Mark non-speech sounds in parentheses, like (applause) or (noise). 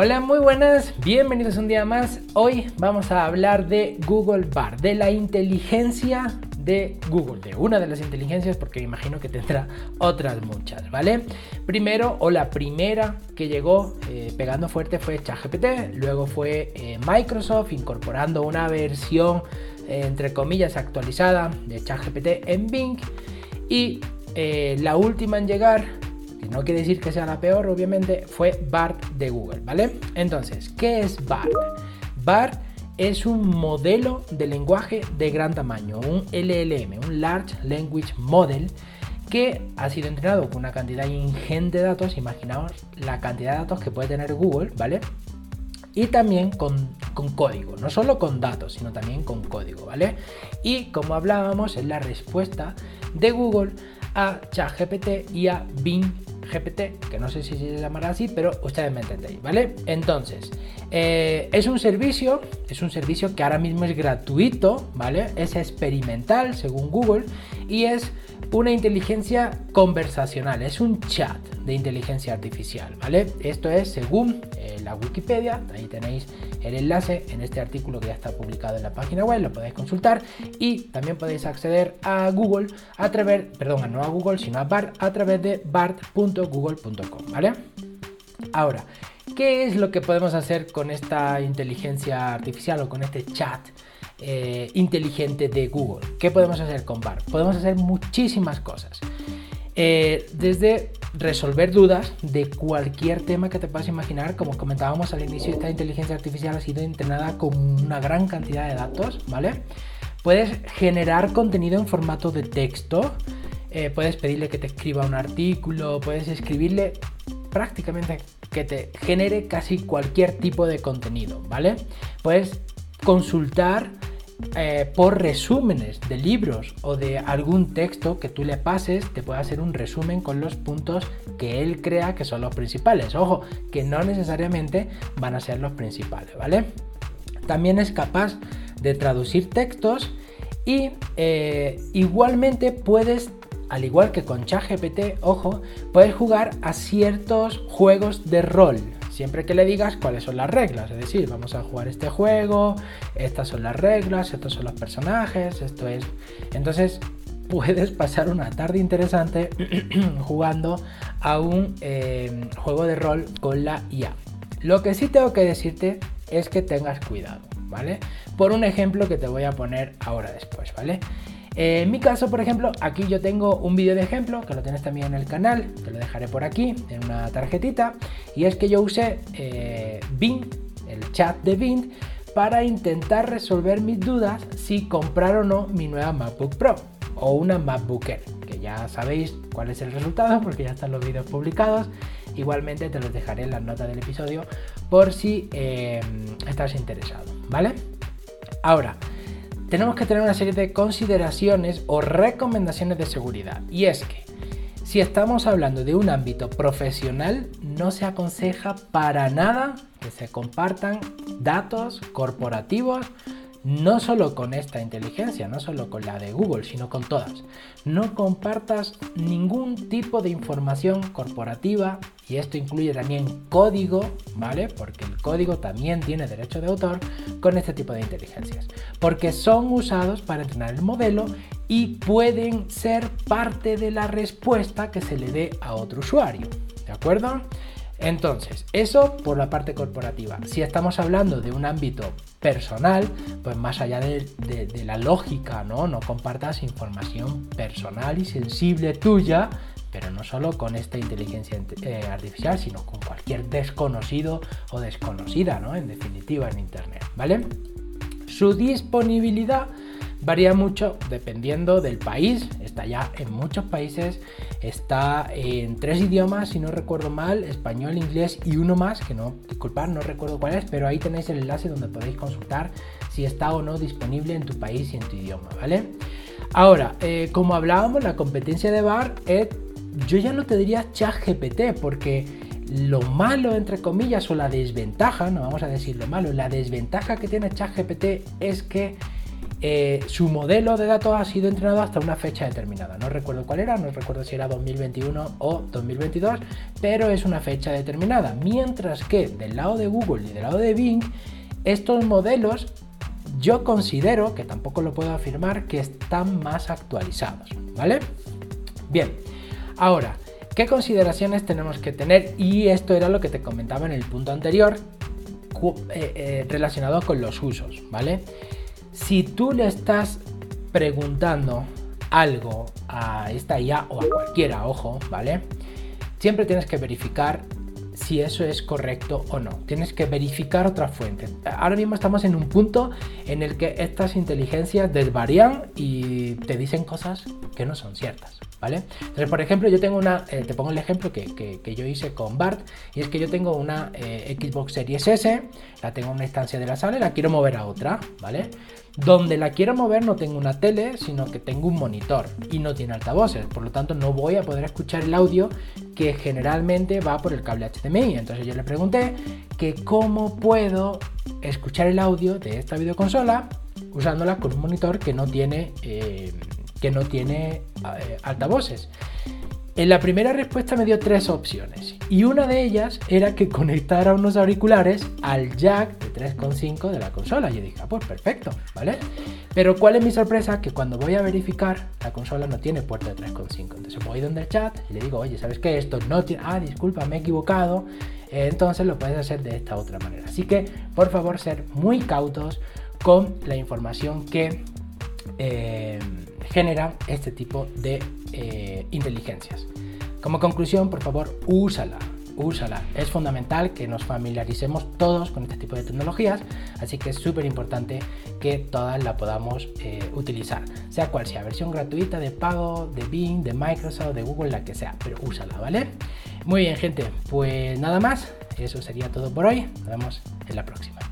Hola, muy buenas, bienvenidos un día más. Hoy vamos a hablar de Google Bar, de la inteligencia de Google, de una de las inteligencias, porque imagino que tendrá otras muchas, ¿vale? Primero, o la primera que llegó eh, pegando fuerte fue ChatGPT, luego fue eh, Microsoft incorporando una versión, eh, entre comillas, actualizada de ChatGPT en Bing, y la última en llegar no quiere decir que sea la peor, obviamente, fue BART de Google, ¿vale? Entonces, ¿qué es BART? BART es un modelo de lenguaje de gran tamaño, un LLM, un Large Language Model, que ha sido entrenado con una cantidad ingente de datos, imaginaos la cantidad de datos que puede tener Google, ¿vale? Y también con, con, código, no solo con datos, sino también con código, ¿vale? Y como hablábamos, es la respuesta de Google a ChatGPT y a Bing GPT, que no sé si se llamará así, pero ustedes me entendéis, ¿vale? Entonces, eh, es un servicio, es un servicio que ahora mismo es gratuito, ¿vale? Es experimental, según Google, y es una inteligencia conversacional, es un chat de inteligencia artificial, ¿vale? Esto es según eh, la Wikipedia, ahí tenéis el enlace en este artículo que ya está publicado en la página web, lo podéis consultar y también podéis acceder a Google a través, perdón, no a Google, sino a BART a través de bart.google.com, ¿vale? Ahora, ¿qué es lo que podemos hacer con esta inteligencia artificial o con este chat? Eh, inteligente de Google. ¿Qué podemos hacer con BART? Podemos hacer muchísimas cosas. Eh, desde resolver dudas de cualquier tema que te puedas imaginar, como comentábamos al inicio, esta inteligencia artificial ha sido entrenada con una gran cantidad de datos, ¿vale? Puedes generar contenido en formato de texto, eh, puedes pedirle que te escriba un artículo, puedes escribirle prácticamente que te genere casi cualquier tipo de contenido, ¿vale? Puedes consultar eh, por resúmenes de libros o de algún texto que tú le pases, te puede hacer un resumen con los puntos que él crea que son los principales. Ojo, que no necesariamente van a ser los principales, ¿vale? También es capaz de traducir textos y eh, igualmente puedes al igual que con ChatGPT, ojo, puedes jugar a ciertos juegos de rol, siempre que le digas cuáles son las reglas. Es decir, vamos a jugar este juego, estas son las reglas, estos son los personajes, esto es... Entonces (laughs) puedes pasar una tarde interesante (clears throat) jugando a un eh, juego de rol con la IA. Lo que sí tengo que decirte es que tengas cuidado, ¿vale? Por un ejemplo que te voy a poner ahora después, ¿vale? Eh, en mi caso, por ejemplo, aquí yo tengo un vídeo de ejemplo que lo tienes también en el canal, te lo dejaré por aquí en una tarjetita, y es que yo usé eh, Bing, el chat de Bing, para intentar resolver mis dudas si comprar o no mi nueva MacBook Pro o una MacBook Air, que ya sabéis cuál es el resultado (laughs) porque ya están los vídeos publicados. Igualmente te los dejaré en las notas del episodio por si eh, estás interesado, ¿vale? Ahora, tenemos que tener una serie de consideraciones o recomendaciones de seguridad. Y es que si estamos hablando de un ámbito profesional, no se aconseja para nada que se compartan datos corporativos no solo con esta inteligencia, no solo con la de Google, sino con todas. No compartas ningún tipo de información corporativa y esto incluye también código, ¿vale? Porque el código también tiene derecho de autor con este tipo de inteligencias, porque son usados para entrenar el modelo y pueden ser parte de la respuesta que se le dé a otro usuario, ¿de acuerdo? Entonces, eso por la parte corporativa. Si estamos hablando de un ámbito personal, pues más allá de, la lógica, ¿no? No compartas información personal y sensible tuya, pero no solo con esta inteligencia eh, artificial, sino con cualquier desconocido o desconocida, ¿no? En definitiva, en Internet, ¿vale? Su disponibilidad Varía mucho dependiendo del país, está ya en muchos países, está en tres idiomas, si no recuerdo mal, español, inglés y uno más, que no, disculpad, no recuerdo cuál es, pero ahí tenéis el enlace donde podéis consultar si está o no disponible en tu país y en tu idioma, ¿vale? Ahora, eh, como hablábamos, la competencia de bar es, yo ya no te diría chat GPT, porque lo malo, entre comillas, o la desventaja, no vamos a decir lo malo, la desventaja que tiene ChatGPT es que eh, su modelo de datos ha sido entrenado hasta una fecha determinada. No recuerdo cuál era, no recuerdo si era 2021 o 2022, pero es una fecha determinada. Mientras que del lado de Google y del lado de Bing, estos modelos yo considero, que tampoco lo puedo afirmar, que están más actualizados, ¿vale? Bien, ahora, ¿qué consideraciones tenemos que tener? Y esto era lo que te comentaba en el punto anterior, eh, eh, relacionado con los usos, ¿vale? Si tú le estás preguntando algo a esta IA o a cualquiera, ojo, ¿vale? Siempre tienes que verificar si eso es correcto o no. Tienes que verificar otra fuente. Ahora mismo estamos en un punto en el que estas inteligencias desvarían y te dicen cosas que no son ciertas. ¿Vale? Entonces, por ejemplo, yo tengo una, eh, te pongo el ejemplo que, yo hice con Bart, y es que yo tengo una eh, Xbox Series S, la tengo en una instancia de la sala y la quiero mover a otra, ¿vale? Donde la quiero mover no tengo una tele, sino que tengo un monitor y no tiene altavoces, por lo tanto no voy a poder escuchar el audio que generalmente va por el cable HDMI. Entonces yo le pregunté que cómo puedo escuchar el audio de esta videoconsola usándola con un monitor que no tiene... Eh, que no tiene eh, altavoces. En la primera respuesta me dio tres opciones y una de ellas era que conectara unos auriculares al jack de 3.5 de la consola. Yo dije, ah, pues perfecto, ¿vale? Pero ¿cuál es mi sorpresa? Que cuando voy a verificar, la consola no tiene puerto de 3.5. Entonces voy donde el chat y le digo, oye, ¿sabes qué? Esto no tiene... Ah, disculpa, me he equivocado. Entonces lo puedes hacer de esta otra manera. Así que, por favor, ser muy cautos con la información que... Eh, genera este tipo de eh, inteligencias. Como conclusión, por favor, úsala, úsala. Es fundamental que nos familiaricemos todos con este tipo de tecnologías, así que es súper importante que todas la podamos eh, utilizar, sea cual sea, versión gratuita, de pago, de Bing, de Microsoft, de Google, la que sea, pero úsala, ¿vale? Muy bien, gente, pues nada más, eso sería todo por hoy, nos vemos en la próxima.